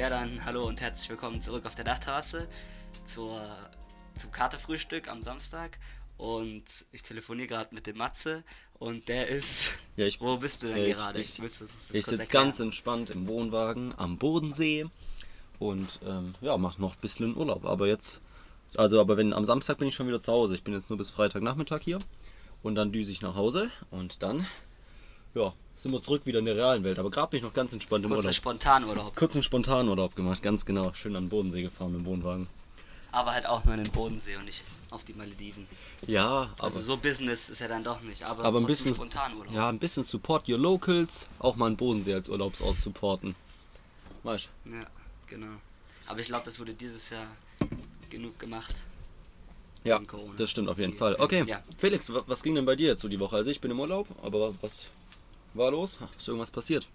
Ja, dann hallo und herzlich willkommen zurück auf der Dachterrasse zur, zum Katerfrühstück am Samstag. Und ich telefoniere gerade mit dem Matze und der ist. Ja, ich, Wo bist du denn ich- gerade? ich- ich kurz sitze ganz entspannt im Wohnwagen am Bodensee und ähm, ja, mache noch ein bisschen Urlaub. Aber jetzt, also aber wenn am Samstag bin ich schon wieder zu Hause. Ich bin jetzt nur bis Freitagnachmittag hier und dann düse ich nach Hause und dann, ja, sind wir zurück wieder in der realen Welt. Aber gerade bin ich noch ganz entspannt im Kurzer Urlaub. Spontanurlaub. Kurzen Spontanurlaub gemacht, ganz genau. Schön an den Bodensee gefahren mit dem Wohnwagen. Aber halt auch nur in den Bodensee und nicht auf die Malediven. Ja, aber, Also so Business ist ja dann doch nicht, aber, aber ein bisschen, Spontanurlaub. ja, ein bisschen Support your Locals, auch mal einen Bodensee als Urlaubsort supporten. Weißt du? Ja, genau. Aber ich glaube, das wurde dieses Jahr genug gemacht. Ja, das stimmt auf jeden Fall. Okay, ja. Felix, wa- was ging denn bei dir jetzt so die Woche? Also ich bin im Urlaub, aber was war los? Ist irgendwas passiert?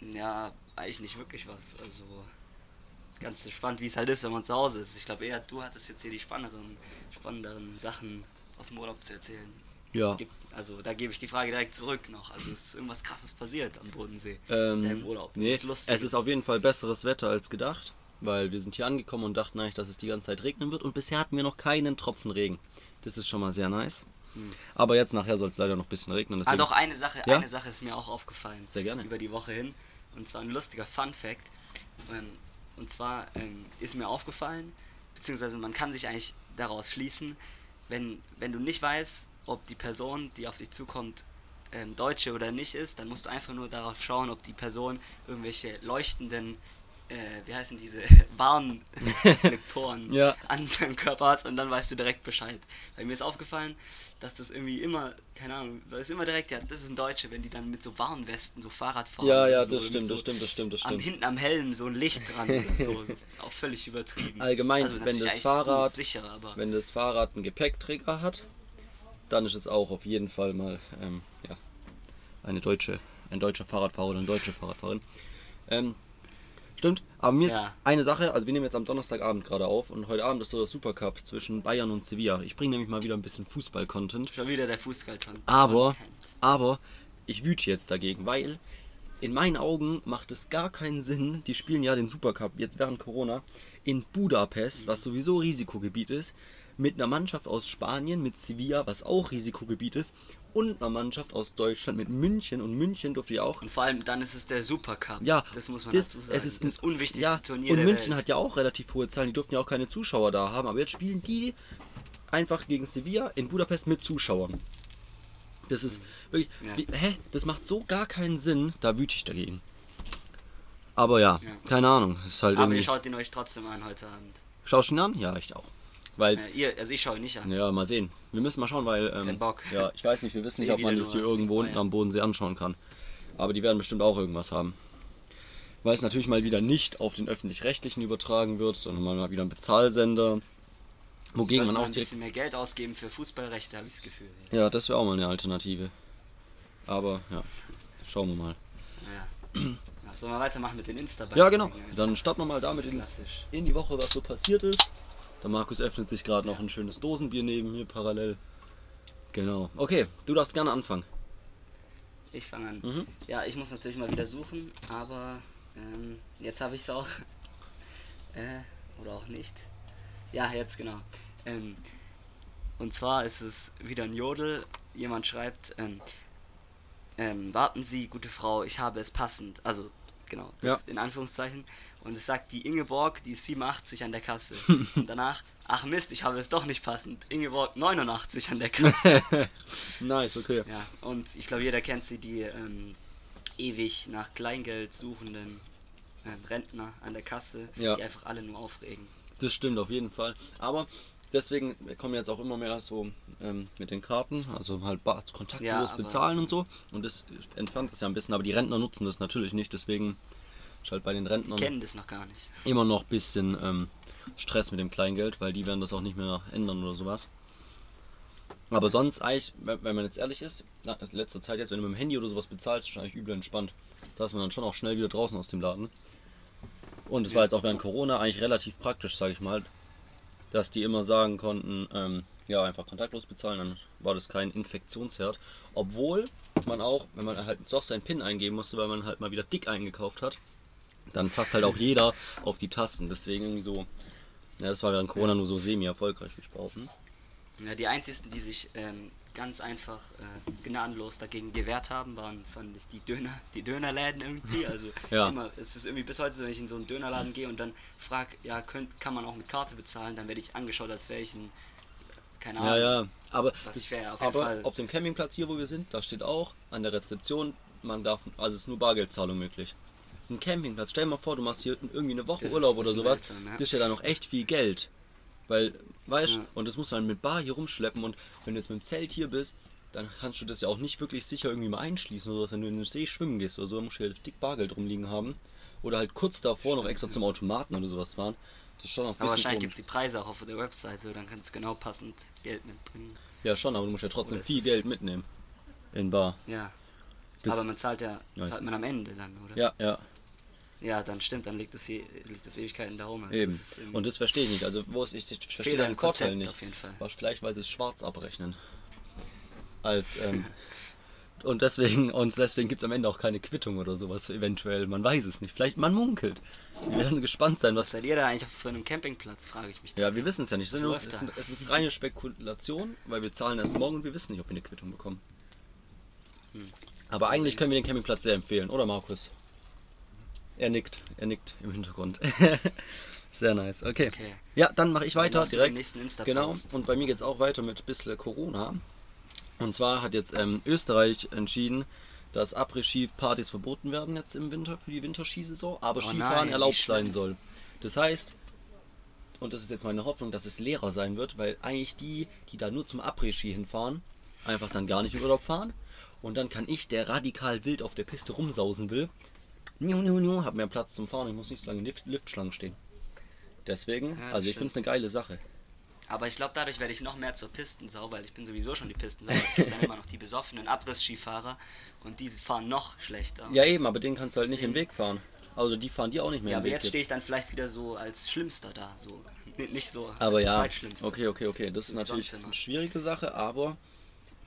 Ja, eigentlich nicht wirklich was. Also ganz spannend, wie es halt ist, wenn man zu Hause ist. Ich glaube eher, du hattest jetzt hier die spannenderen, spannenderen Sachen aus dem Urlaub zu erzählen. Ja, Also da gebe ich die Frage direkt zurück noch. Also ist irgendwas krasses passiert am Bodensee? ähm, Deinem Urlaub? nee, es ist auf jeden Fall besseres Wetter als gedacht, weil wir sind hier angekommen und dachten eigentlich, dass es die ganze Zeit regnen wird und bisher hatten wir noch keinen Tropfen Regen. Das ist schon mal sehr nice. Aber jetzt nachher soll es leider noch ein bisschen regnen. Hm. Ah, Deswegen, doch, eine Sache, Ja? eine Sache ist mir auch aufgefallen. Sehr gerne. Über die Woche hin. Und zwar ein lustiger Fun Fact. Ähm, und zwar ähm, ist mir aufgefallen, beziehungsweise man kann sich eigentlich daraus schließen, wenn, wenn du nicht weißt, ob die Person, die auf dich zukommt, ähm, Deutsche oder nicht ist, dann musst du einfach nur darauf schauen, ob die Person irgendwelche leuchtenden, äh, wie heißen diese, Warnreflektoren Ja. an seinem Körper hat und dann weißt du direkt Bescheid. Weil mir ist aufgefallen, dass das irgendwie immer, keine Ahnung, da ist immer direkt, ja, das ist ein Deutsche, wenn die dann mit so Warnwesten so Fahrrad fahren. Ja, ja, so, das stimmt, so das stimmt, das stimmt, das Am, stimmt. hinten am Helm so ein Licht dran oder so, so auch völlig übertrieben. Allgemein, also wenn das Fahrrad- sicher, aber Wenn das Fahrrad einen Gepäckträger hat, dann ist es auch auf jeden Fall mal ähm, ja, eine deutsche, ein deutscher Fahrradfahrer oder eine deutsche Fahrradfahrerin. Ähm, stimmt, aber mir Ja. ist eine Sache, also wir nehmen jetzt am Donnerstagabend gerade auf und heute Abend ist so das Supercup zwischen Bayern und Sevilla. Ich bringe nämlich mal wieder ein bisschen Fußball-Content. schon wieder der Fußball Aber, aber ich wüte jetzt dagegen, weil in meinen Augen macht es gar keinen Sinn, die spielen ja den Supercup jetzt während Corona in Budapest, was sowieso Risikogebiet ist, mit einer Mannschaft aus Spanien, mit Sevilla, was auch Risikogebiet ist, und einer Mannschaft aus Deutschland mit München und München durfte ja auch. Und vor allem dann ist es der Supercup. Ja, das muss man das- dazu sagen. Es ist das unwichtigste ja, Turnier Und der München Welt. hat ja auch relativ hohe Zahlen, die durften ja auch keine Zuschauer da haben, aber jetzt spielen die einfach gegen Sevilla in Budapest mit Zuschauern. Das ist wirklich. Ja. Wie, hä? Das macht so gar keinen Sinn, da wüte ich dagegen. Aber ja, Ja. keine Ahnung. Ist halt aber irgendwie. ihr schaut ihn euch trotzdem an heute Abend. Schaust du ihn an? Ja, ich auch. Weil, Äh, ihr, also ich schaue ihn nicht an. ja, mal sehen. Wir müssen mal schauen, weil. Ähm, Kein Bock. Ja, ich weiß nicht, wir wissen nicht, ob man das hier irgendwo unten am Bodensee anschauen kann. Aber die werden bestimmt auch irgendwas haben. Weil es natürlich mal wieder nicht auf den öffentlich-rechtlichen übertragen wird, sondern mal wieder ein Bezahlsender. Wogegen man auch ein bisschen mehr Geld ausgeben für Fußballrechte, habe ich das Gefühl. Ja, das wäre auch mal eine Alternative. Aber ja, schauen wir mal. Ja. ja. Sollen wir weitermachen mit den insta Ja, genau. Dann starten wir mal damit in, in die Woche, was so passiert ist. Der Markus öffnet sich gerade noch ein schönes Dosenbier neben mir parallel. Genau. Okay, du darfst gerne anfangen. Ich fange an. Mhm. Ja, ich muss natürlich mal wieder suchen, aber ähm, jetzt habe ich es auch. Äh, oder auch nicht. Ja, jetzt genau. Ähm, und zwar ist es wieder ein Jodel. Jemand schreibt, ähm, ähm, warten Sie, gute Frau, ich habe es passend. Also, genau, das in Anführungszeichen. Und es sagt die Ingeborg, die ist 87 an der Kasse. und danach, ach Mist, ich habe es doch nicht passend. Ingeborg 89 an der Kasse. Nice, okay. Ja, und ich glaube, jeder kennt sie, die ähm, ewig nach Kleingeld suchenden ähm, Rentner an der Kasse, Ja. die einfach alle nur aufregen. Das stimmt auf jeden Fall. Aber deswegen kommen jetzt auch immer mehr so ähm, mit den Karten, also halt kontaktlos Ja, bezahlen und so. Und das entfernt das ja ein bisschen, aber die Rentner nutzen das natürlich nicht, deswegen ist halt bei den Die Rentnern kennen das noch gar nicht. immer noch ein bisschen ähm, Stress mit dem Kleingeld, weil die werden das auch nicht mehr ändern oder sowas. Aber sonst eigentlich, wenn man jetzt ehrlich ist, in letzter Zeit jetzt, wenn du mit dem Handy oder sowas bezahlst, ist eigentlich übel entspannt. Da ist man dann schon auch schnell wieder draußen aus dem Laden. Und es war jetzt auch während Corona eigentlich relativ praktisch, sage ich mal, dass die immer sagen konnten, ähm, ja, einfach kontaktlos bezahlen, dann war das kein Infektionsherd. Obwohl man auch, wenn man halt doch seinen PIN eingeben musste, weil man halt mal wieder dick eingekauft hat, dann zapft halt auch jeder auf die Tasten. Deswegen irgendwie so. Ja, das war während Corona nur so semi-erfolgreich, würde ich behaupten. Ja, die einzigen, die sich ähm, ganz einfach äh, gnadenlos dagegen gewehrt haben, waren, fand ich, die Döner, die Dönerläden irgendwie. Also Ja. immer, es ist irgendwie bis heute so, wenn ich in so einen Dönerladen gehe und dann frage, ja, könnt, kann man auch mit Karte bezahlen, dann werde ich angeschaut, als wäre ich ein, keine Ahnung. Ja, ja. Aber, Was ich wäre auf jeden aber Fall. auf dem Campingplatz hier, wo wir sind, da steht auch an der Rezeption, man darf, also es ist nur Bargeldzahlung möglich. Ein Campingplatz, stell dir mal vor, du machst hier irgendwie eine Woche Das Urlaub oder sowas, das ist ja dann noch echt viel Geld. Weil, weißt Ja. und das musst du dann mit Bar hier rumschleppen und wenn du jetzt mit dem Zelt hier bist, dann kannst du das ja auch nicht wirklich sicher irgendwie mal einschließen oder so. Wenn du in den See schwimmen gehst oder so, dann musst du halt dick Bargeld rumliegen haben. Oder halt kurz davor noch Stimmt, extra ja. zum Automaten oder sowas fahren. Das ist schon noch ein aber wahrscheinlich gibt es die Preise auch auf der Webseite, dann kannst du genau passend Geld mitbringen. Ja, schon, aber du musst ja trotzdem Oder viel Geld mitnehmen. In Bar. Ja. Das- aber man zahlt ja, Ja, zahlt man am Ende dann, oder? Ja, ja, Ja, dann stimmt, dann liegt das, hier, liegt das Ewigkeiten da rum. Also eben. das irgendwie Und das verstehe ich nicht. Also, wo ist, ich, ich verstehe deinen im Vorteil nicht. auf jeden Fall. Vielleicht, weil sie es schwarz abrechnen. Als, ähm, und deswegen, und deswegen gibt es am Ende auch keine Quittung oder sowas, eventuell. Man weiß es nicht. Vielleicht, man munkelt. Wir werden gespannt sein, Was was. seid ihr da eigentlich für einen Campingplatz, frage ich mich. Ja, da. wir wissen es ja nicht. Es nur, es, es ist reine Spekulation, weil wir zahlen erst morgen und wir wissen nicht, ob wir eine Quittung bekommen. Hm. Aber eigentlich können wir den Campingplatz sehr empfehlen, oder Markus? Er nickt, er nickt im Hintergrund. sehr nice, okay. Okay. Ja, dann mache ich weiter direkt. nächsten Insta-Post. Genau, und bei mir geht es auch weiter mit ein bisschen Corona. Und zwar hat jetzt ähm, Österreich entschieden, dass Après-Ski-Partys verboten werden jetzt im Winter für die Winterskisaison, aber Oh Skifahren nein, erlaubt sein soll. Das heißt, und das ist jetzt meine Hoffnung, dass es leerer sein wird, weil eigentlich die, die da nur zum Après-Ski hinfahren, einfach dann gar nicht in Urlaub fahren. Und dann kann ich, der radikal wild auf der Piste rumsausen will, niu, niu, niu, hab mehr Platz zum Fahren, ich muss nicht so lange in Lift, Liftschlangen stehen. Deswegen, Ja, also ich finde es eine geile Sache. Aber ich glaube, dadurch werde ich noch mehr zur Pistensau, weil ich bin sowieso schon die Pistensau. Es gibt dann immer noch die besoffenen Abriss-Skifahrer und die fahren noch schlechter. Ja eben, aber den kannst du halt nicht im Weg fahren. Also die fahren dir auch nicht mehr Ja, aber jetzt stehe ich dann vielleicht wieder so als Schlimmster da. So. Nicht so aber als ja, Zweitschlimmster. okay, okay, okay. Das ist natürlich eine schwierige Sache, aber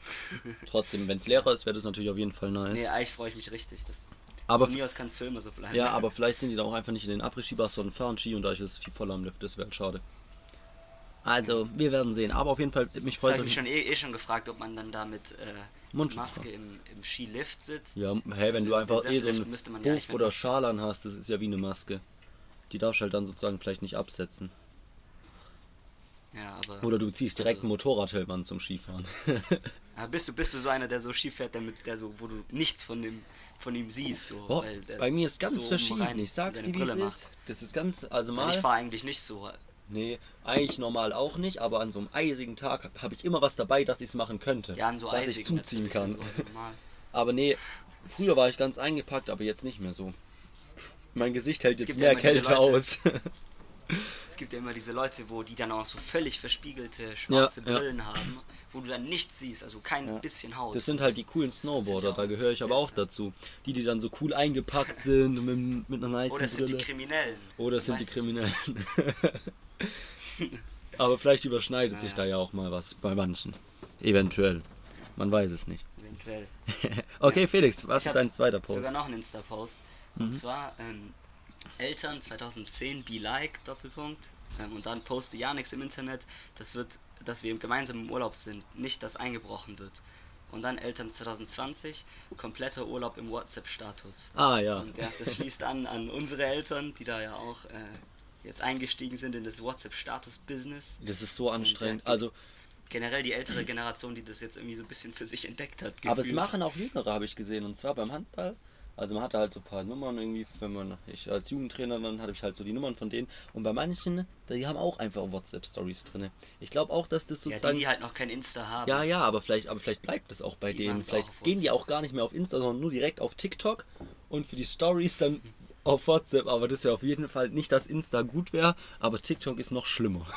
trotzdem, wenn es leerer ist, wäre das natürlich auf jeden Fall nice. Nee, eigentlich freue ich mich richtig. Das, Aber von mir aus kann es immer so bleiben. Ja, aber vielleicht sind die da auch einfach nicht in den Après-Ski-Bars, sondern fahren Ski und da ist es viel voller am Lift. Das wäre halt schade. Also, wir werden sehen. Aber auf jeden Fall, mich freut habe ich mich es. schon eh, eh schon gefragt, ob man dann da mit äh, Maske im, im Skilift sitzt. Ja, hey, wenn Also du einfach eh so einen man ja oder Schal an hast, das ist ja wie eine Maske. Die darfst du halt dann sozusagen vielleicht nicht absetzen. Ja, aber Oder du ziehst direkt Also- einen Motorradhelm an zum Skifahren. aber bist du bist du so einer, der so Ski fährt, der, mit, der so, wo du nichts von dem von ihm siehst, so, Boah, bei mir ist ganz so verschieden. rein Ich sag's dir, wie es Brille ist. Das ist ganz, also Weil mal. ich fahre eigentlich nicht so. Nee, eigentlich normal auch nicht, aber an so einem eisigen Tag habe ich immer was dabei, dass ich es machen könnte. Ja, an so dass eisig ich zuziehen kann. So normal. Aber nee, früher war ich ganz eingepackt, aber jetzt nicht mehr so. Mein Gesicht hält Es jetzt mehr Kälte aus. Es gibt ja immer diese Leute, wo die dann auch so völlig verspiegelte schwarze Ja, ja. Brillen haben, wo du dann nichts siehst, also kein Ja. bisschen Haut. Das sind halt die coolen Snowboarder, da gehöre ich aber auch dazu. Die, die dann so cool eingepackt sind und mit, mit einer nice Oder es sind die. Kriminellen. Oder es sind die. Kriminellen. aber vielleicht überschneidet sich Ja. da ja auch mal was bei manchen. Eventuell. Man weiß es nicht. Eventuell. Okay, Ja. Felix, was Ich ist dein zweiter Post? Mhm. Sogar noch einen Insta-Post. Und zwar ähm, Eltern 2010 Be Like Doppelpunkt. Ähm, und dann poste ja nichts im Internet. Das wird, dass wir gemeinsam im Urlaub sind, nicht, dass eingebrochen wird. Und dann Eltern 2020 kompletter Urlaub im WhatsApp-Status. Ah ja. Und ja, das schließt an an unsere Eltern, die da ja auch äh, jetzt eingestiegen sind in das WhatsApp-Status-Business. Das ist so anstrengend. ja, Also, Generell die ältere Generation, die das jetzt irgendwie so ein bisschen für sich entdeckt hat. aber es gefühlt. machen auch Jüngere, habe ich gesehen. Und zwar beim Handball. Also man hatte halt so ein paar Nummern irgendwie, wenn man, ich als Jugendtrainer, dann hatte ich halt so die Nummern von denen. Und bei manchen, die haben auch einfach WhatsApp-Stories drin. Ich glaube auch, dass das Ja, die, sozusagen... die halt noch kein Insta haben. Ja, ja, aber vielleicht, aber vielleicht bleibt es auch bei Die denen. Vielleicht gehen die auch gar nicht mehr auf Insta, sondern nur direkt auf TikTok und für die Stories dann auf WhatsApp. Aber das wäre auf jeden Fall nicht, dass Insta gut wäre, aber TikTok ist noch schlimmer.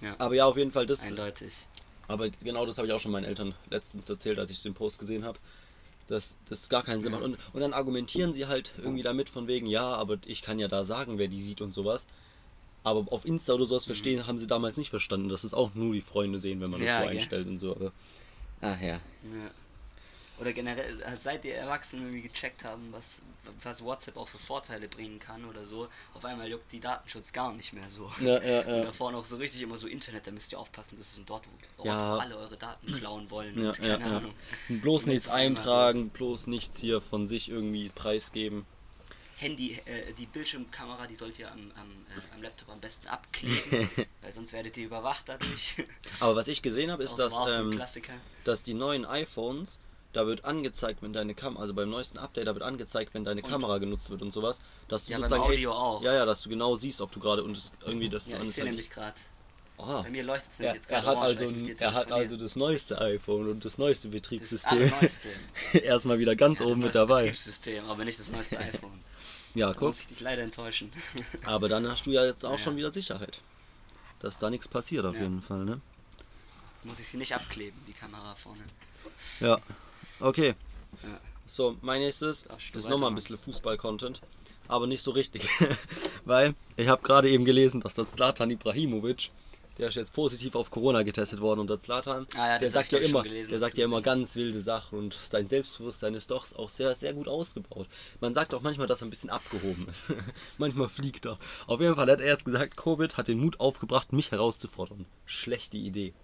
Ja. Aber ja, auf jeden Fall das. Eindeutig. Aber genau das habe ich auch schon meinen Eltern letztens erzählt, als ich den Post gesehen habe. Dass das gar keinen Sinn macht. Und, und dann argumentieren sie halt irgendwie damit von wegen, ja, aber ich kann ja da sagen, wer die sieht und sowas. Aber auf Insta oder Mhm. sowas verstehen, haben sie damals nicht verstanden, dass es auch nur die Freunde sehen, wenn man das Ja, so gell. einstellt und so. Aber, ach ja. Ja. Oder generell, äh, seit die Erwachsenen irgendwie gecheckt haben, was, was WhatsApp auch für Vorteile bringen kann oder so, auf einmal juckt die Datenschutz gar nicht mehr so. Ja, ja, Und ja. davor noch so richtig immer so Internet, da müsst ihr aufpassen, das ist dort, wo, Ort, Ja. wo alle eure Daten klauen wollen Ja, und ja, keine ja. Ahnung. Bloß Und nichts eintragen, bloß nichts hier von sich irgendwie preisgeben. Handy, äh, die Bildschirmkamera, die sollt ihr am, am, äh, am Laptop am besten abkleben, weil sonst werdet ihr überwacht dadurch. Aber was ich gesehen habe, ist, auch- dass, so ein ähm, dass die neuen iPhones, da wird angezeigt, wenn deine Kamera, also beim neuesten Update, da wird angezeigt, wenn deine Und- Kamera genutzt wird und sowas, dass du Ja, sozusagen Audio echt, auch. Ja, ja, dass du genau siehst, ob du gerade und es irgendwie das Ja, ich sehe nämlich gerade. Bei mir leuchtet es er, nämlich jetzt er gerade hat orange, also, ein, er hat also das neueste iPhone und das neueste das Betriebssystem. allerneueste. Erstmal wieder ganz Ja, das oben mit neueste dabei. Betriebssystem, aber nicht das neueste iPhone. Ja, Da guck. muss ich dich leider enttäuschen. Aber dann hast du ja jetzt auch Ja. schon wieder Sicherheit. Dass da nichts passiert auf jeden Fall, ne? muss ich sie nicht abkleben, die Kamera vorne. Ja. Okay. Ja. So, mein nächstes ist nochmal ein bisschen Fußball-Content. Aber nicht so richtig. Weil ich habe gerade eben gelesen, dass der Zlatan Ibrahimovic, der ist jetzt positiv auf Corona getestet worden und der Zlatan, Ah ja, der das sagt ja immer, gelesen, der sagt ja immer ganz wilde Sachen und sein Selbstbewusstsein ist doch auch sehr, sehr gut ausgebaut. Man sagt auch manchmal, dass er ein bisschen abgehoben ist. manchmal fliegt er. Auf jeden Fall hat er jetzt gesagt, Covid hat den Mut aufgebracht, mich herauszufordern. Schlechte Idee.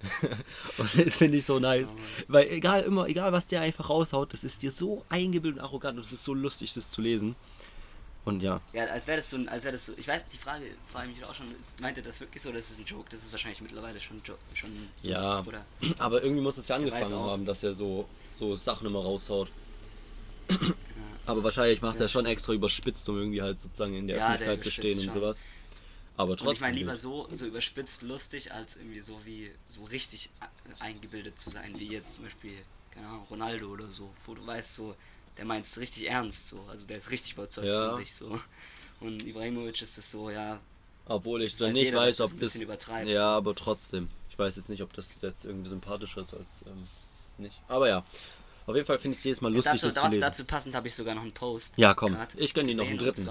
und das finde ich so nice. Weil egal immer, egal was der einfach raushaut, das ist dir so eingebildet und arrogant und es ist so lustig, das zu lesen. Und ja. Ja, als wäre das so ein, als wäre das so, ich weiß, die Frage frage ich mich auch schon, meint er das wirklich so, das ist ein Joke? Das ist wahrscheinlich mittlerweile schon, jo schon so, Ja, oder? aber irgendwie muss es ja angefangen haben, dass er so, so Sachen immer raushaut. Aber wahrscheinlich macht Ja, er schon stimmt. extra überspitzt, um irgendwie halt sozusagen in der Ja, Öffentlichkeit zu stehen und schon. sowas. Aber trotzdem. Und ich meine lieber so, so überspitzt lustig, als irgendwie so wie so richtig eingebildet zu sein, wie jetzt zum Beispiel, keine Ahnung, Ronaldo oder so, wo du weißt, so, der meint es richtig ernst, so, also der ist richtig überzeugt Ja. von sich, so. Und Ibrahimovic ist es so, ja, Obwohl ich so weiß nicht jeder, weiß, das ob ein das. Ja, so. aber trotzdem. Ich weiß jetzt nicht, ob das jetzt irgendwie sympathischer ist als ähm, nicht. Aber ja. Auf jeden Fall finde ich es jedes Mal lustig, dazu, das zu dazu, dazu passend habe ich sogar noch einen Post. Ja, komm, ich gönn dir noch einen dritten.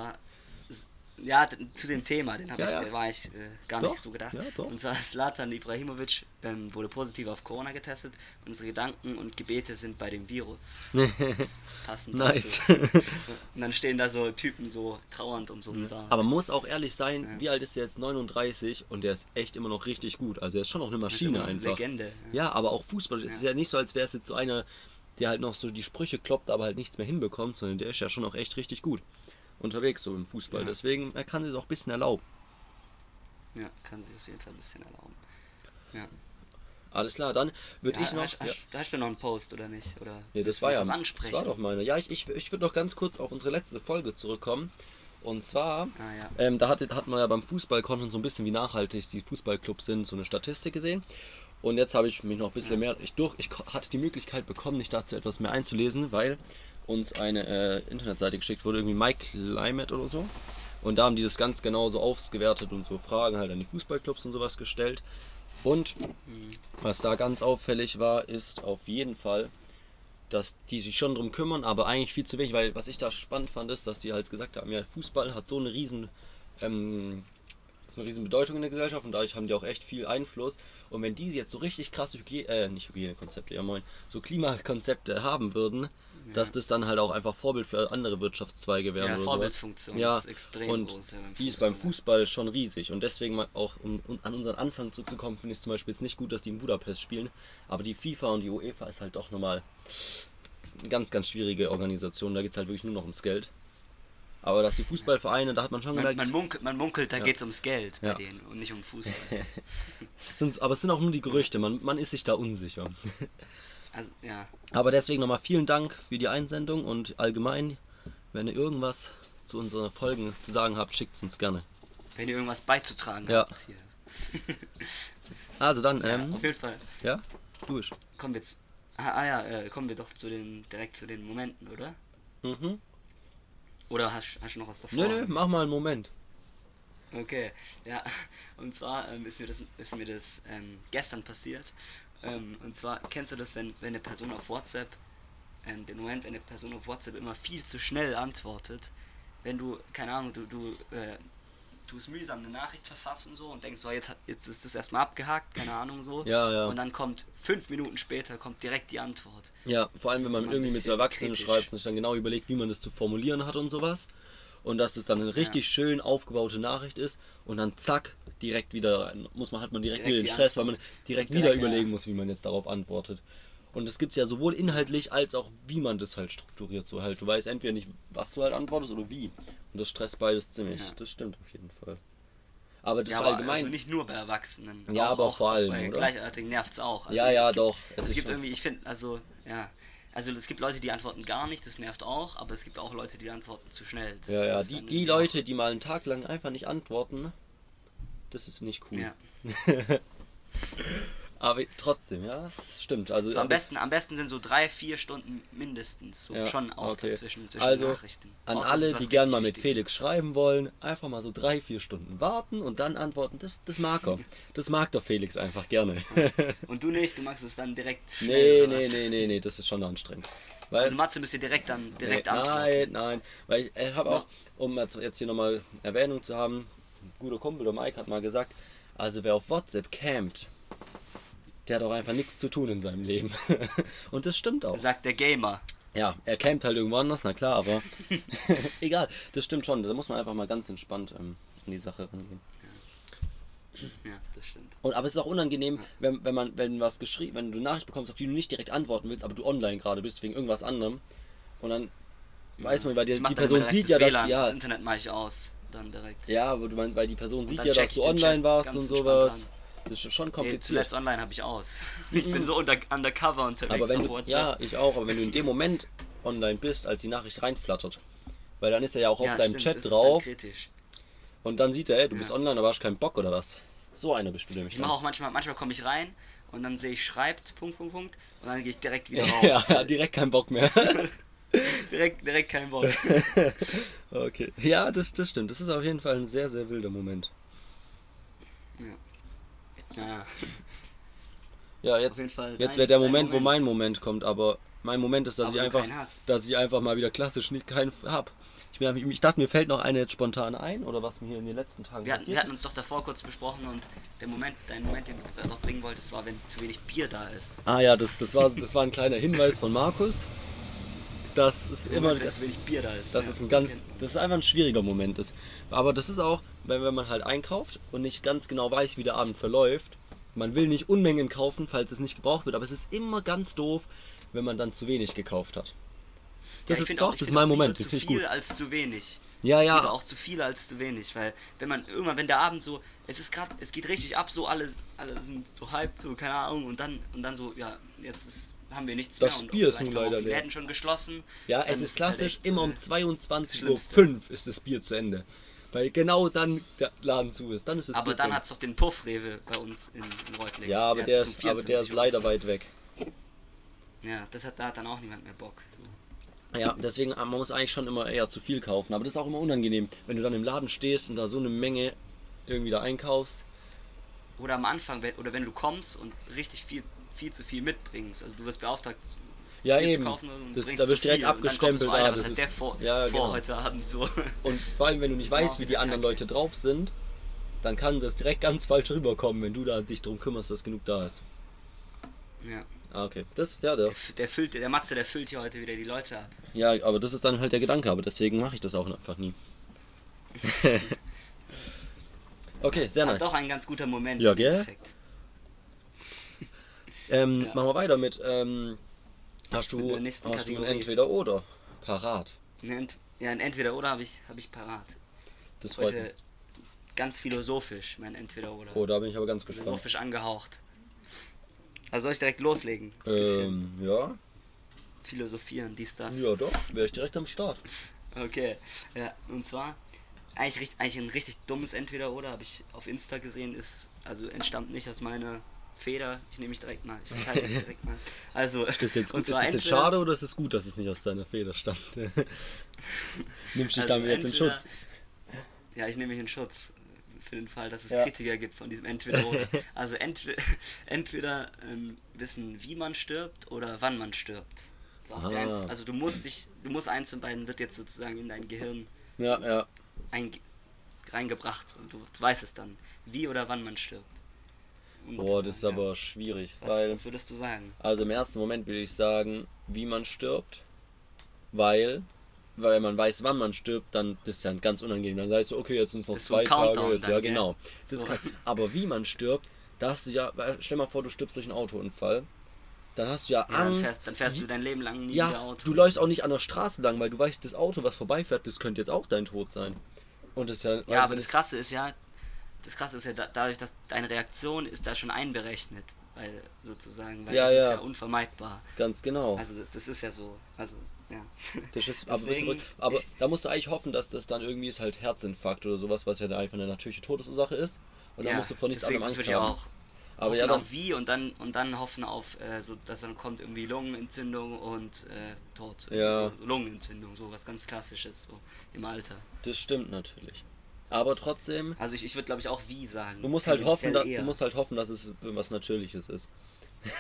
Ja, zu dem Thema, den habe Ja, ich, ja. war ich äh, gar Doch, nicht so gedacht. ja. Und zwar Slatan Ibrahimovic ähm, wurde positiv auf Corona getestet. Unsere Gedanken und Gebete sind bei dem Virus. Passend Nice. dazu. Und dann stehen da so Typen so trauernd um so einen Sarg. Aber muss auch ehrlich sein, Ja. wie alt ist der jetzt? 39 und der ist echt immer noch richtig gut. Also er ist schon noch eine Maschine eine einfach. Legende. Ja, aber auch Fußball. Es ist ja nicht so, als wäre es jetzt so einer, der halt noch so die Sprüche kloppt, aber halt nichts mehr hinbekommt, sondern der ist ja schon auch echt richtig gut unterwegs so im Fußball. Ja. Deswegen, er kann sich auch ein bisschen erlauben. Ja, kann sich auf jeden Fall ein bisschen erlauben. Ja. Alles klar, dann würde ja, ich noch. hast, ja. hast, hast du noch einen Post oder nicht? Oder Nee, das war ja das ansprechen? war doch meine. Ja, ich, ich, ich würde noch ganz kurz auf unsere letzte Folge zurückkommen. Und zwar, Ah, ja. ähm, da hat, hat man ja beim Fußball-Content so ein bisschen, wie nachhaltig die Fußballclubs sind, so eine Statistik gesehen. Und jetzt habe ich mich noch ein bisschen mehr, ich durch, ich hatte die Möglichkeit bekommen, mich dazu etwas mehr einzulesen, weil uns eine äh, Internetseite geschickt wurde, irgendwie My Climate oder so. Und da haben die das ganz genau so ausgewertet und so Fragen halt an die Fußballclubs und sowas gestellt. Und was da ganz auffällig war, ist auf jeden Fall, dass die sich schon drum kümmern, aber eigentlich viel zu wenig, weil was ich da spannend fand, ist, dass die halt gesagt haben, ja, Fußball hat so eine riesen, ähm, so eine riesen Bedeutung in der Gesellschaft und dadurch haben die auch echt viel Einfluss. Und wenn die jetzt so richtig krasse Hygiene, äh, nicht Hygienekonzepte, ja moin, so Klimakonzepte haben würden, dass das dann halt auch einfach Vorbild für andere Wirtschaftszweige wären Ja. Vorbildfunktion Ja, ist extrem und groß. Ja, beim Die ist beim Fußball. Schon riesig und deswegen auch, um, um an unseren Anfang zurückzukommen, finde ich es zum Beispiel jetzt nicht gut, dass die in Budapest spielen, aber die FIFA und die UEFA ist halt doch nochmal eine ganz, ganz schwierige Organisation, da geht es halt wirklich nur noch ums Geld. Aber dass die Fußballvereine, da hat man schon Man, man, munkelt, man munkelt, da Ja. geht's ums Geld bei Ja. denen und nicht um Fußball. es sind, aber es sind auch nur die Gerüchte, man, man ist sich da unsicher. Also, ja. Aber deswegen nochmal vielen Dank für die Einsendung und allgemein, wenn ihr irgendwas zu unseren Folgen zu sagen habt, schickt es uns gerne. Wenn ihr irgendwas beizutragen Ja. habt hier. Also dann, Ja, ähm, auf jeden Fall. ja, du bist. Kommen wir jetzt. Ah, ah ja, äh, kommen wir doch zu den, direkt zu den Momenten, oder? Mhm. Oder hast, hast du noch was davor? Nö, nö, mach mal einen Moment. Okay, ja. Und zwar ähm, ist mir das, ist mir das ähm, gestern passiert. Ähm, und zwar, kennst du das, wenn, wenn eine Person auf WhatsApp, ähm, den Moment, wenn eine Person auf WhatsApp immer viel zu schnell antwortet, wenn du, keine Ahnung, du, du äh, tust mühsam eine Nachricht verfassen so und denkst so, jetzt, jetzt ist das erstmal abgehakt, keine Ahnung so. Ja, ja. Und dann kommt fünf Minuten später kommt direkt die Antwort. Ja, vor allem Das wenn man irgendwie mit so Erwachsenen kritisch. schreibt und sich dann genau überlegt, wie man das zu formulieren hat und sowas. Und dass das dann eine richtig schön aufgebaute Nachricht ist und dann zack, direkt wieder rein. Muss man, hat man direkt, Direkt wieder den Stress, weil man direkt, Direkt, wieder ja. überlegen muss, wie man jetzt darauf antwortet. Und das gibt es ja sowohl inhaltlich als auch wie man das halt strukturiert. So halt, du weißt entweder nicht, was du halt antwortest oder wie. Und das stresst beides ziemlich. Ja. Das stimmt auf jeden Fall. Aber das Ja, ist allgemein. also nicht nur bei Erwachsenen. Ja, aber vor allem, Bei oder? Gleichaltrigen nervt es auch. Also Ja, ja, es gibt, doch. Es Es, gibt irgendwie, ich finde, also, ja. Also es gibt Leute, die antworten gar nicht, das nervt auch, aber es gibt auch Leute, die antworten zu schnell. Das ja, ja, die, die Leute, die mal einen Tag lang einfach nicht antworten, das ist nicht cool. Ja. Aber trotzdem, ja, das stimmt. Also, So am aber- besten, am besten sind so drei, vier Stunden mindestens. So Ja, schon auch okay. dazwischen, zwischen also, Nachrichten. An Außer alle, ist die gern mal mit. Felix schreiben wollen, einfach mal so drei, vier Stunden warten und dann antworten. Das, das mag er. Das mag der Felix einfach gerne. Und du nicht, du magst es dann direkt nee, schnell. nee, was? nee, nee, nee, das ist schon anstrengend. Weil, Also Matze müsst ihr direkt dann direkt nee, antworten. nein, nein, weil ich äh, habe auch, um jetzt, jetzt hier nochmal Erwähnung zu haben, ein guter Kumpel, der Mike, hat mal gesagt, also wer auf WhatsApp campt, der hat auch einfach nichts zu tun in seinem Leben. und das stimmt auch. Sagt der Gamer. Ja, er campt halt irgendwo anders, na klar, aber egal, das stimmt schon. Da muss man einfach mal ganz entspannt ähm, an die Sache rangehen. Ja, das stimmt. Und, aber es ist auch unangenehm, wenn, wenn man, wenn was geschrieben, wenn du eine Nachricht bekommst, auf die du nicht direkt antworten willst, aber du online gerade bist wegen irgendwas anderem. Und dann weiß man, weil die, die Person sieht ja, das dass ja, das Internet mache ich aus. Dann direkt. ja, aber du meinst, weil die Person sieht dann ja, dass du online warst und sowas. an. Das ist schon Nee, kompliziert. zuletzt online habe ich aus. Ich bin so unter, undercover unterwegs aber auf du, WhatsApp. ja, ich auch, aber wenn du in dem Moment online bist, als die Nachricht reinflattert, weil dann ist er ja auch auf Ja, deinem stimmt, Chat das ist drauf dann kritisch. und dann sieht er, ey, du Ja. bist online, aber hast keinen Bock oder was. So einer bist du nämlich. Ich mache auch manchmal, manchmal komme ich rein und dann sehe ich schreibt, Punkt, Punkt, Punkt, und dann gehe ich direkt wieder raus. ja, direkt keinen Bock mehr. direkt, direkt kein Bock. okay. Ja, das, das stimmt. Das ist auf jeden Fall ein sehr, sehr wilder Moment. Ja, Ja, jetzt, Fall. jetzt dein- wäre der dein Moment, wo mein Moment kommt, aber mein Moment ist, dass Aber ich einfach, dass ich einfach mal wieder klassisch nicht keinen hab. Ich, bin, ich dachte, mir fällt noch eine jetzt spontan ein, oder was mir hier in den letzten Tagen Wir hatten, wir hatten uns doch davor kurz besprochen und der Moment, dein Moment, den du noch bringen wolltest, war, wenn zu wenig Bier da ist. Ah ja, das, das, war, das war ein kleiner Hinweis von Markus. Das ist immer, Moment, zu wenig Bier da ist. Das ja, ist ein ganz, das ist einfach ein schwieriger Moment. Ist. Aber das ist auch, wenn, wenn man halt einkauft und nicht ganz genau weiß, wie der Abend verläuft. Man will nicht Unmengen kaufen, falls es nicht gebraucht wird, aber es ist immer ganz doof, wenn man dann zu wenig gekauft hat. Ja, Das ich ist doch, das ist mein Moment, Zu das viel als zu wenig. Ja, ja. Lieber auch zu viel als zu wenig, weil wenn man irgendwann, wenn der Abend so, es ist gerade, es geht richtig ab, so alle, alle sind so halb, so keine Ahnung und dann und dann so, ja, jetzt ist, haben wir nichts Das mehr und Bier ist vielleicht nun haben auch leider die. Läden schon geschlossen. Ja, es ist halt klassisch, echt, immer äh, um 22.05 Schlimmste. Uhr ist das Bier zu Ende. Weil genau dann der Laden zu ist. Dann ist es Aber Bier dann hat es doch den Puffrewe bei uns in, in Reutlingen. Ja, aber der, um ist, aber der 24 ist leider weit weg. Ja, das hat, da hat dann auch niemand mehr Bock. So. Ja, deswegen, äh, man muss eigentlich schon immer eher zu viel kaufen. Aber das ist auch immer unangenehm, wenn du dann im Laden stehst und da so eine Menge irgendwie da einkaufst. Oder am Anfang, wenn, oder wenn du kommst und richtig viel, viel zu viel mitbringst. Also du wirst beauftragt, Ja, Bier eben. zu kaufen und Das, da wirst du direkt abgestempelt. so, ah, was hat ist- der vor, ja, vor genau. heute Abend so. Und vor allem, wenn du nicht weißt, wie die anderen kacke. Leute drauf sind, dann kann das direkt ganz falsch rüberkommen, wenn du da dich drum kümmerst, dass genug da ist. Ja. Ah, okay. Das ja der. Der, füllt, der Matze, der füllt hier heute wieder die Leute ab. Ja, aber das ist dann halt der Gedanke, aber deswegen mache ich das auch einfach nie. okay, sehr War nice. doch ein ganz guter Moment. Ja, gell? Endeffekt. Ähm, Ja. Machen wir weiter mit. Ähm, hast du, Mit hast du ein entweder oder parat? Ent, ja, ein Entweder oder habe ich, hab ich parat. Das freut. Heute ganz philosophisch, mein Entweder oder. Oh, da bin ich aber ganz gespannt. philosophisch angehaucht. Also soll ich direkt loslegen? Ähm, ja. philosophieren, dies, das. Ja, doch. Wäre ich direkt am Start. Okay, ja, und zwar eigentlich, eigentlich ein richtig dummes Entweder-Oder, habe ich auf Insta gesehen, ist, also entstammt nicht aus meiner Feder. Ich nehme mich direkt mal, ich verteile mich direkt mal. Also, Ist das jetzt, gut, und ist das jetzt entweder- schade oder ist es gut, dass es nicht aus deiner Feder stammt? Nimmst du dich also damit jetzt in Schutz? Ja, ich nehme mich in Schutz für den Fall, dass es Ja. Kritiker gibt von diesem Entweder-Oder. Also entweder, entweder ähm, wissen, wie man stirbt oder wann man stirbt. Der Ah. eins, also du musst dich, du musst eins von beiden wird jetzt sozusagen in dein Gehirn Ja, ja. einge reingebracht und du, du weißt es dann, wie oder wann man stirbt. Und, Boah, das ist äh, aber schwierig. Was, weil, was würdest du sagen? also im ersten Moment würde ich sagen, wie man stirbt. Weil, weil man weiß, wann man stirbt, dann das ist ja ganz unangenehm. Dann sagst du, okay, jetzt sind es noch Das ist so zwei ein Tage. Jetzt, dann, ja, genau. So. kann, aber wie man stirbt, da hast du ja, stell mal vor, du stirbst durch einen Autounfall. Dann hast du ja, Ja, dann Angst. fährst, dann fährst du dein Leben lang nie ja, wieder Auto. du läufst auch nicht an der Straße lang, weil du weißt, das Auto, was vorbeifährt, das könnte jetzt auch dein Tod sein. Und das ist ja, Ja, aber das Krasse ist ja, das Krasse ist ja da, dadurch, dass deine Reaktion ist da schon einberechnet, weil sozusagen, weil Ja, das ja. ist ja unvermeidbar. ganz genau. Also das ist ja so, also ja. Das ist, aber, Deswegen, aber da musst du eigentlich hoffen, dass das dann irgendwie ist halt Herzinfarkt oder sowas, was ja da einfach eine natürliche Todesursache ist. Und dann ja, musst du vor nichts anderem das Angst ich haben. auch Aber hoffen ja, dann, auf wie und dann und dann hoffen auf äh, so, dass dann kommt irgendwie Lungenentzündung und äh, Tod. Ja. So, Lungenentzündung, so was ganz klassisches so im Alter. das stimmt natürlich. Aber trotzdem, Also ich, ich würde glaube ich auch wie sagen. du musst halt hoffen, dass, du musst halt hoffen, dass es was Natürliches ist.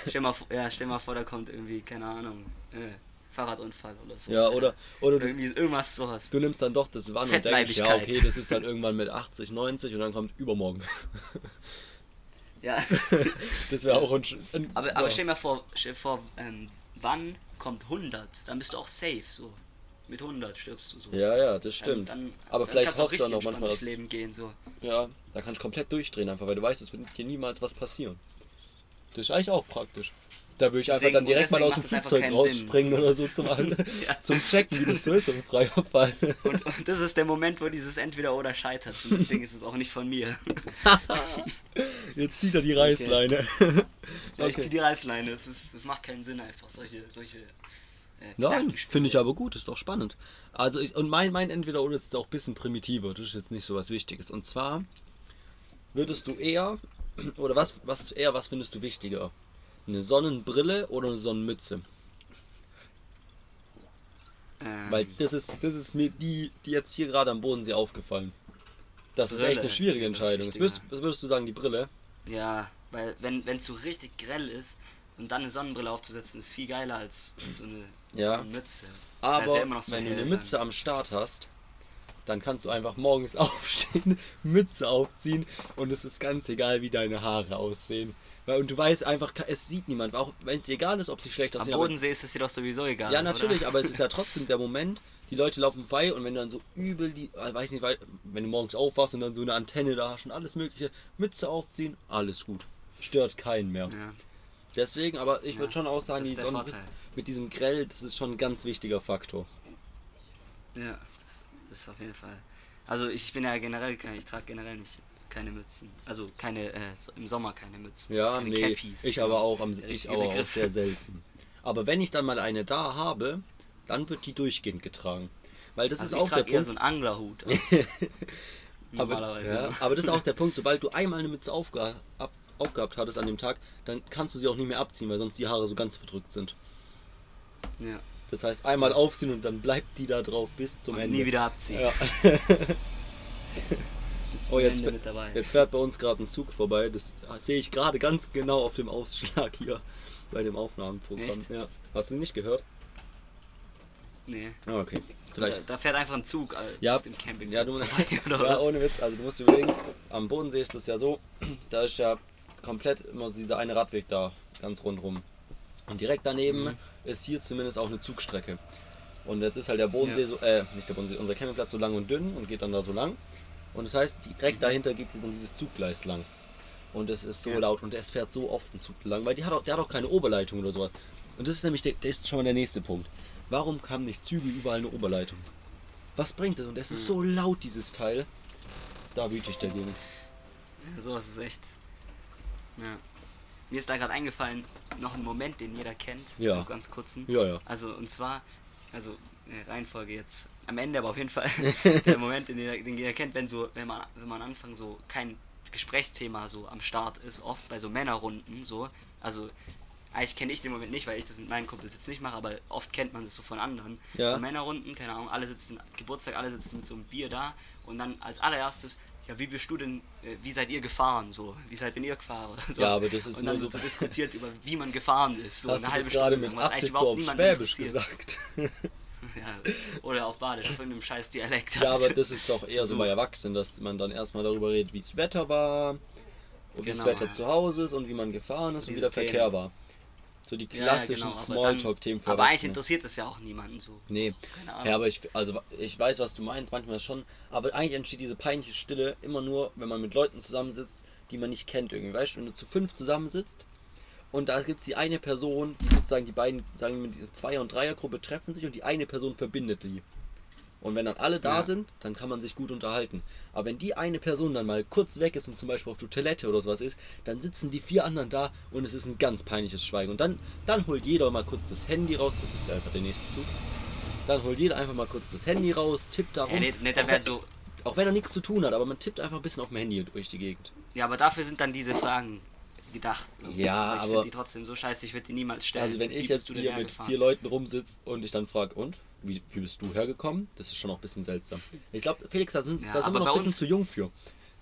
Stell mal, vor- ja, stell mal vor, da kommt irgendwie, keine Ahnung, äh, Fahrradunfall oder so. Ja, oder, oder du, irgendwie irgendwas sowas. du nimmst dann doch das Wann und denkst, ja, okay, das ist dann irgendwann mit 80, 90 und dann kommt übermorgen. Ja. Das wäre auch ein, ein aber, ja. aber stell mal vor, stell dir vor, ähm, wann kommt 100? Dann bist du auch safe so. Mit 100 stirbst du so. Ja, ja, das Dann- stimmt. Dann, aber dann vielleicht kannst du auch dann auch entspannt manchmal, durchs Leben gehen so. ja, da kannst du komplett durchdrehen einfach, weil du weißt, es wird dir niemals was passieren. Das ist eigentlich auch praktisch. Da würde ich einfach Deswegen- dann direkt mal aus dem einfach Flugzeug rausspringen oder so zum, Ja. zum Checken, wie das so ist im Freier Und, und das ist der Moment, wo dieses Entweder oder scheitert. Und deswegen ist es auch nicht von mir. Jetzt zieht er die Reißleine. Ja, Ich Okay. zieh die Reißleine. Es, ist, es macht keinen Sinn einfach, solche, solche äh, Nein, finde ich aber gut, ist doch spannend. Also, ich, und mein, mein Entweder-Oder ist auch ein bisschen primitiver, das ist jetzt nicht so was Wichtiges. Und zwar, würdest du eher, oder was, was ist eher, was findest du wichtiger? Eine Sonnenbrille oder eine Sonnenmütze? Ähm, Weil das ist, das ist mir die, die jetzt hier gerade am Bodensee aufgefallen. Das ist Brille echt eine ist schwierige Entscheidung. Würdest, was würdest du sagen, die Brille? Ja, weil wenn es so richtig grell ist und dann eine Sonnenbrille aufzusetzen, ist viel geiler als, als so, eine, so Ja. eine Mütze. Ist Aber ja so wenn du eine. Mütze am Start hast, dann kannst du einfach morgens aufstehen, Mütze aufziehen und es ist ganz egal, wie deine Haare aussehen. Weil, und du weißt einfach, es sieht niemand. Auch wenn es dir egal ist, ob sie schlecht Am aussehen. aber- Bodensee ist es dir doch sowieso egal. Ja, natürlich, oder? aber es ist ja trotzdem der Moment, die Leute laufen vorbei und wenn du dann so übel die, äh, weiß nicht, weil, wenn du morgens aufwachst und dann so eine Antenne da hast und alles mögliche, Mütze aufziehen, alles gut. Stört keinen mehr. Ja, Deswegen, aber ich würde Ja, schon auch sagen, die Sonne Vorteil. mit diesem Grell, das ist schon ein ganz wichtiger Faktor. ja das, das ist auf jeden Fall. Also ich bin ja generell, kein- ich trage generell nicht keine Mützen. Also keine, äh, im Sommer keine Mützen. Ja, keine nee, Cappies. ich genau. aber auch am Der ich aber auch sehr selten. Aber wenn ich dann mal eine da habe, dann wird die durchgehend getragen. Weil das Also ist ich auch der trage eher Punkt. so einen Anglerhut. aber, Normalerweise. ja, aber das ist auch der Punkt, sobald du einmal eine Mütze aufge ab, aufgehabt hattest an dem Tag, dann kannst du sie auch nicht mehr abziehen, weil sonst die Haare so ganz verdrückt sind. ja. Das heißt, einmal aufziehen und dann bleibt die da drauf bis zum Und Ende. nie wieder abziehen. Ja. Bis Oh, jetzt, Ende fährt- mit dabei. jetzt fährt bei uns gerade ein Zug vorbei. Das sehe ich gerade ganz genau auf dem Ausschlag hier bei dem Aufnahmeprogramm. Echt? Ja. Hast du nicht gehört? Nee. Ah, okay. Da, Vielleicht. da fährt einfach ein Zug Ja, auf dem Campingplatz Ja, du, vorbei, oder ja, was? ohne Witz. Also du musst überlegen, am Bodensee ist das ja so, da ist ja komplett immer dieser eine Radweg da, ganz rundrum. Und direkt daneben Mhm. ist hier zumindest auch eine Zugstrecke. Und jetzt ist halt der Bodensee Ja. so, äh, nicht der Bodensee, unser Campingplatz so lang und dünn und geht dann da so lang. Und das heißt, direkt dahinter geht dann dieses Zuggleis lang. Und es ist so Ja. laut und es fährt so oft ein Zug lang, weil die hat auch, der hat auch keine Oberleitung oder sowas. Und das ist nämlich der, der ist schon mal der nächste Punkt. Warum haben nicht Züge überall eine Oberleitung? Was bringt es? Und es ist Hm. so laut, dieses Teil. Da wüte ich dagegen. Ja, sowas ist echt. Ja. Mir ist da gerade eingefallen, noch ein Moment, den jeder kennt. Ja. Noch Ganz kurzen. Ja, ja. Also, und zwar, also, Reihenfolge jetzt am Ende, aber auf jeden Fall der Moment, den jeder, den jeder kennt, wenn so, wenn man, wenn man am Anfang so kein Gesprächsthema so am Start ist, oft bei so Männerrunden so. Also, eigentlich kenne ich den Moment nicht, weil ich das mit meinen Kumpels jetzt nicht mache, aber oft kennt man das so von anderen. Ja. So Männerrunden, keine Ahnung, alle sitzen, Geburtstag, alle sitzen mit so einem Bier da und dann als allererstes, ja, wie bist du denn, äh, wie seid ihr gefahren, so, wie seid denn ihr gefahren? So. Ja, aber das ist Und dann wird so- diskutiert über, wie man gefahren ist, so Hast eine halbe Stunde mit lang, was eigentlich überhaupt niemand interessiert. gesagt? Ja, oder auf Badisch, auf irgendeinem scheiß Dialekt. Ja, halt. aber das ist doch eher so bei. Erwachsenen, dass man dann erstmal darüber redet, wie das Wetter war, und wie das Genau, Wetter ja. zu Hause ist und wie man gefahren ist und wie Diese der Verkehr Themen. war. So die Ja, ja, klassischen genau, Smalltalk-Themen für Aber eigentlich interessiert es ja auch niemanden so. Nee. Keine Ahnung. Ja, aber ich, also ich weiß, was du meinst, manchmal schon. Aber eigentlich entsteht diese peinliche Stille immer nur, wenn man mit Leuten zusammensitzt, die man nicht kennt irgendwie. Weißt du, wenn du zu fünf zusammensitzt und da gibt es die eine Person, die sozusagen die beiden, sagen wir, die Zweier- und Dreiergruppe treffen sich und die eine Person verbindet die. Und wenn dann alle da Ja. sind, dann kann man sich gut unterhalten. Aber wenn die eine Person dann mal kurz weg ist und zum Beispiel auf der Toilette oder sowas ist, dann sitzen die vier anderen da und es ist ein ganz peinliches Schweigen. Und dann, dann holt jeder mal kurz das Handy raus, das ist einfach der nächste Zug. Dann holt jeder einfach mal kurz das Handy raus, tippt da rum. Ja, nicht, nicht, auch, wenn, so. auch wenn er nichts zu tun hat, aber man tippt einfach ein bisschen auf dem Handy durch die Gegend. Ja, aber dafür sind dann diese Fragen gedacht. ich. Ja, ich aber- finde die trotzdem so scheiße, ich würde die niemals stellen. Also wenn Wie ich jetzt du hier mit hergefahren? vier Leuten rumsitze und ich dann frage, und? Wie, wie bist du hergekommen? Das ist schon auch ein bisschen seltsam. Ich glaube, Felix, da sind, Ja, da sind aber wir noch bei ein bisschen uns- zu jung für.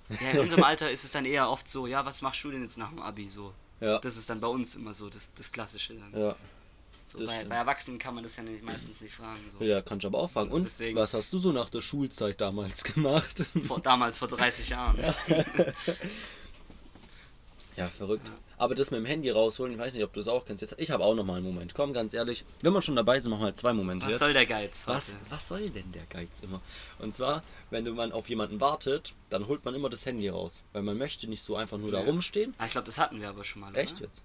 Ja, in unserem Alter ist es dann eher oft so, ja, was machst du denn jetzt nach dem Abi so? Ja. Das ist dann bei uns immer so, das, das Klassische dann. Ja. so, bei, bei Erwachsenen kann man das ja nicht, meistens nicht fragen. So. Ja, kann ich aber auch fragen. Und Deswegen- was hast du so nach der Schulzeit damals gemacht? Vor, damals, vor 30 Jahren. Ja, verrückt. Aber das mit dem Handy rausholen, ich weiß nicht, ob du es auch kennst. Jetzt, ich habe auch noch mal einen Moment. Komm, ganz ehrlich, wenn wir schon dabei sind, machen wir halt zwei Momente. Was jetzt. soll der Geiz? was, was soll denn der Geiz immer? Und zwar, wenn du man auf jemanden wartet, dann holt man immer das Handy raus. Weil man möchte nicht so einfach nur da Ja. rumstehen. Ah, ich glaube, das hatten wir aber schon mal. Echt oder? jetzt?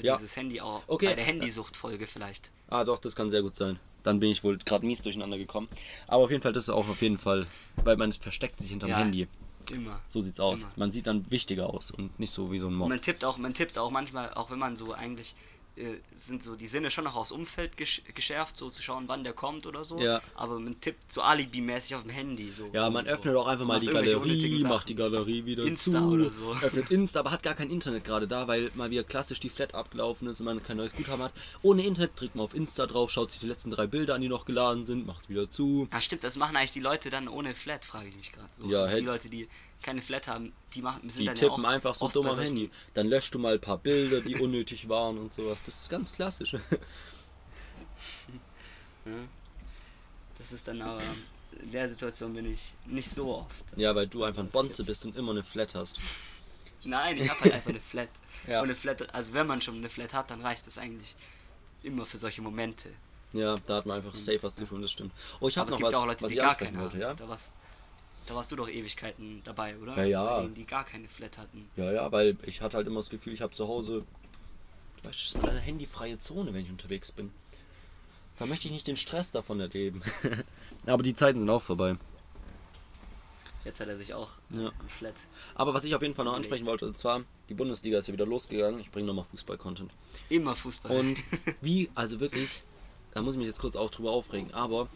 Ja. Dieses Handy auch. Okay. Bei der Handysucht-Folge vielleicht. Ah, doch, das kann sehr gut sein. Dann bin ich wohl gerade mies durcheinander gekommen. Aber auf jeden Fall, das ist auch auf jeden Fall, weil man versteckt sich hinterm Ja. Handy. Immer. So sieht's aus. Immer. Man sieht dann wichtiger aus und nicht so wie so ein Und Mob. man tippt auch, man tippt auch manchmal, auch wenn man so eigentlich äh, sind so die Sinne schon noch aufs Umfeld gesch geschärft, so zu schauen, wann der kommt oder so. Ja. Aber man tippt so alibimäßig auf dem Handy. So Ja, man so. öffnet auch einfach mal die Galerie, macht die Galerie wieder Insta zu, oder so. öffnet Insta, aber hat gar kein Internet gerade da, weil mal wieder klassisch die Flat abgelaufen ist und man kein neues Guthaben hat. Ohne Internet drückt man auf Insta drauf, schaut sich die letzten drei Bilder an, die noch geladen sind, macht wieder zu. Ja, stimmt, das machen eigentlich die Leute dann ohne Flat, frage ich mich gerade. So. Ja, also die Leute, die keine Flat haben, die machen, sind Die dann tippen ja auch einfach so dumm am Handy. Dann löscht du mal ein paar Bilder, die unnötig waren und sowas. Das ist ganz klassisch. Ja. Das ist dann aber, in der Situation bin ich nicht so oft. ja, weil du einfach ein Bonze bist und immer eine Flat hast. Nein, ich habe halt einfach eine Flat. Ja. Und eine Flat, also wenn man schon eine Flat hat, dann reicht das eigentlich immer für solche Momente. Ja, da hat man einfach safe was zu tun, das stimmt. Oh, ich Aber habe es noch gibt was, auch Leute, was die gar keine wollte, haben. ja? Da, warst, da warst du doch Ewigkeiten dabei, oder? Ja, ja. Bei denen, die gar keine Flat hatten. Ja, ja, weil ich hatte halt immer das Gefühl, ich habe zu Hause, es ist eine handyfreie Zone, wenn ich unterwegs bin. Da möchte ich nicht den Stress davon erleben. Aber die Zeiten sind auch vorbei. Jetzt hat er sich auch Ja. Flat. Aber was ich auf jeden Fall noch ansprechen wollte, und zwar, die Bundesliga ist ja wieder losgegangen. Ich bringe nochmal Fußball-Content. Immer Fußball. Und wie, also wirklich, da muss ich mich jetzt kurz auch drüber aufregen, aber,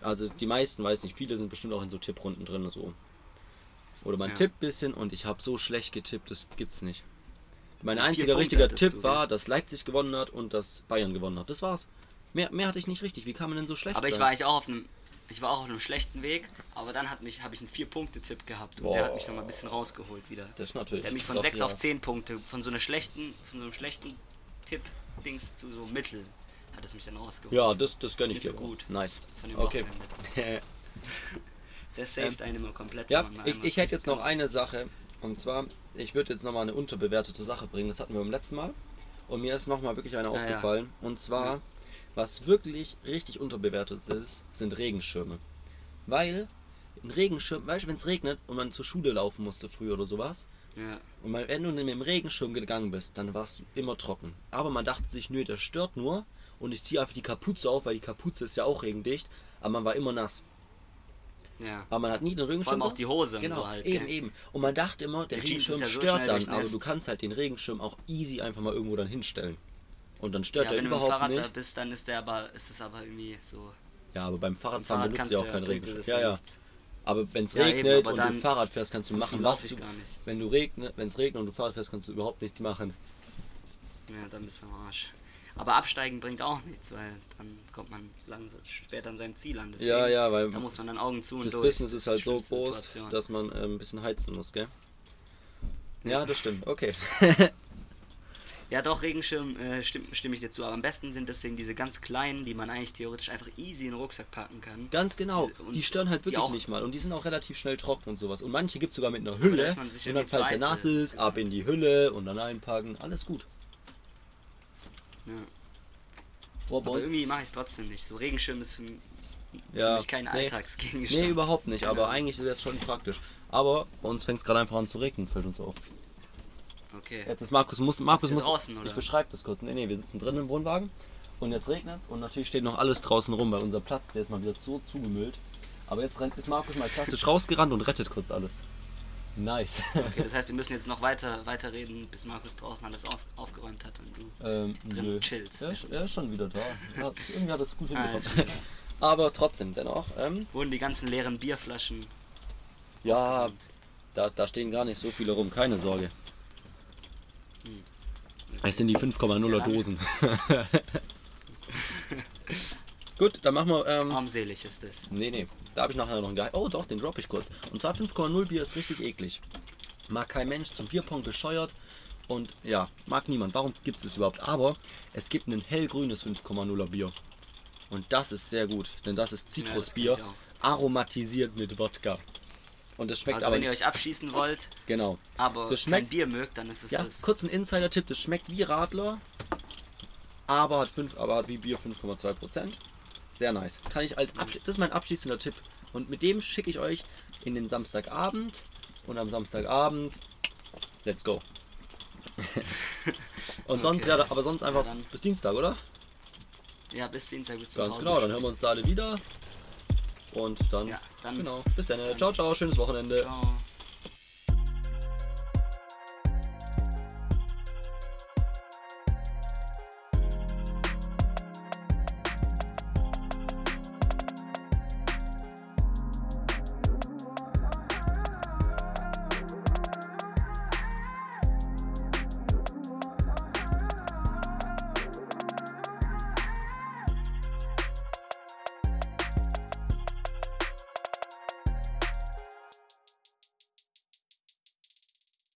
also die meisten, weiß nicht, viele sind bestimmt auch in so Tipprunden drin und so. Oder man Ja. tippt ein bisschen und ich habe so schlecht getippt, das gibt's nicht. Mein vier einziger Punkte richtiger Tipp war, dass Leipzig gewonnen hat und dass Bayern gewonnen hat. Das war's. Mehr, mehr hatte ich nicht richtig. Wie kann man denn so schlecht aber ich sein? war eigentlich auch auf einem. Ich war auch auf einem schlechten Weg, aber dann hat mich, habe ich einen 4-Punkte-Tipp gehabt und der hat mich Boah. nochmal ein bisschen rausgeholt wieder. das ist natürlich. Der hat mich von 6 ja. auf 10 Punkte, von so einer schlechten, von so einem schlechten Tipp-Dings zu so Mittel hat es mich dann rausgeholt. Ja, das, das gönne ich dir. Gut. Nice. Von dem Okay. Wochenende. Der saved einen immer komplett. Ja, ich, ich hätte jetzt noch eine Sache. Und zwar, ich würde jetzt nochmal eine unterbewertete Sache bringen. Das hatten wir beim letzten Mal. Und mir ist nochmal wirklich eine Ah, ja. aufgefallen. Und zwar, Ja. was wirklich richtig unterbewertet ist, sind Regenschirme. Weil ein Regenschirm, weißt du, wenn es regnet und man zur Schule laufen musste früher oder sowas, Ja, und wenn du mit dem Regenschirm gegangen bist, dann warst du immer trocken. Aber man dachte sich, nö, der stört nur. Und ich ziehe einfach die Kapuze auf, weil die Kapuze ist ja auch regendicht. Aber man war immer nass. Ja. Aber man hat nie den Regenschirm. Vor allem auch die Hose und Genau, so halt. eben, gell? eben. Und man dachte immer, der Die Regenschirm ja so stört dann, aber durchnässt. du kannst halt den Regenschirm auch easy einfach mal irgendwo dann hinstellen. Und dann stört Ja, er wenn du mit dem überhaupt Fahrrad da nicht. bist, dann ist der aber, ist es aber irgendwie so. Ja, aber beim Fahrradfahren Fahrrad benutzt kannst du ja auch keinen Regenschirm. Ja, ja. nichts. Aber wenn es Ja, eben, regnet aber und du Fahrrad fährst, kannst du machen, was du, gar nicht. wenn du regnet, wenn es regnet und du Fahrrad fährst, kannst du überhaupt nichts machen. Ja, dann bist du am Arsch. Aber absteigen bringt auch nichts, weil dann kommt man langsam später an seinem Ziel an. Deswegen, Ja, ja, weil Da muss man dann Augen zu und das durch. Business Das ist halt so groß, Situation. dass man ähm, ein bisschen heizen muss, gell? Ja, das stimmt. Okay. Ja, doch, Regenschirm äh, stimm, stimme ich dir zu. Aber am besten sind deswegen diese ganz kleinen, die man eigentlich theoretisch einfach easy in den Rucksack packen kann. Ganz genau. Diese- und die stören halt wirklich auch- nicht mal. Und die sind auch relativ schnell trocken und sowas. Und manche gibt es sogar mit einer Hülle. ist man sich Und dann, falls der zweite nass ist, ab in die Hülle und dann einpacken. Alles gut. Ja. Oh, Aber irgendwie mache ich es trotzdem nicht. So Regenschirm ist für, m- für Ja, mich kein nee. Alltagsgegenstand. Nee, überhaupt nicht. Aber Genau. eigentlich ist das schon praktisch. Aber bei uns fängt es gerade einfach an zu regnen, fällt uns auf. Okay. Jetzt ist Markus, muss, Markus muss, draußen, oder? ich beschreibe das kurz. Nee, nee, wir sitzen drin im Wohnwagen und jetzt regnet es und natürlich steht noch alles draußen rum, weil unser Platz, der ist mal wieder so zugemüllt. Aber jetzt rennt, ist Markus mal klassisch rausgerannt und rettet kurz alles. Nice. Okay, das heißt, wir müssen jetzt noch weiter, weiter reden, bis Markus draußen alles aus, aufgeräumt hat und du. ähm, Drin nö. chillst. Er ist, er ist schon wieder da. Er hat, irgendwie hat es gut Ah, hinbekommen. Aber trotzdem, dennoch. Ähm, Wurden die ganzen leeren Bierflaschen. ja, da, da stehen gar nicht so viele rum, keine Sorge. Hm. Es sind die 5,0er Ja, Dosen. Gut, dann machen wir. Ähm, Armselig ist es. Nee, nee. Da habe ich nachher noch einen Geheim. Oh, doch, den droppe ich kurz. Und zwar 5,0 Bier ist richtig eklig. Mag kein Mensch zum Bierpong bescheuert. Und ja, mag niemand. Warum gibt es das überhaupt? Aber es gibt ein hellgrünes 5,0er Bier. Und das ist sehr gut, denn das ist Ja, Zitrusbier, ich aromatisiert mit Wodka. Und das schmeckt Also aber wenn ihr euch abschießen wollt, genau. aber Das kein schmeckt- Bier mögt, dann ist es Ja, das. kurz ein Insider-Tipp, das schmeckt wie Radler, aber hat, 5, aber hat wie Bier 5,2%. Sehr nice. Kann ich als Absch das ist mein abschließender Tipp. Und mit dem schicke ich euch in den Samstagabend und am Samstagabend let's go. und sonst, Okay. ja, aber sonst einfach dann- bis Dienstag, oder? Ja, bis Dienstag, bis zum Ganz genau, dann hören wir uns da alle wieder. Und dann, Ja, dann genau, bis dann. bis dann. Ciao, ciao, schönes Wochenende. Ciao.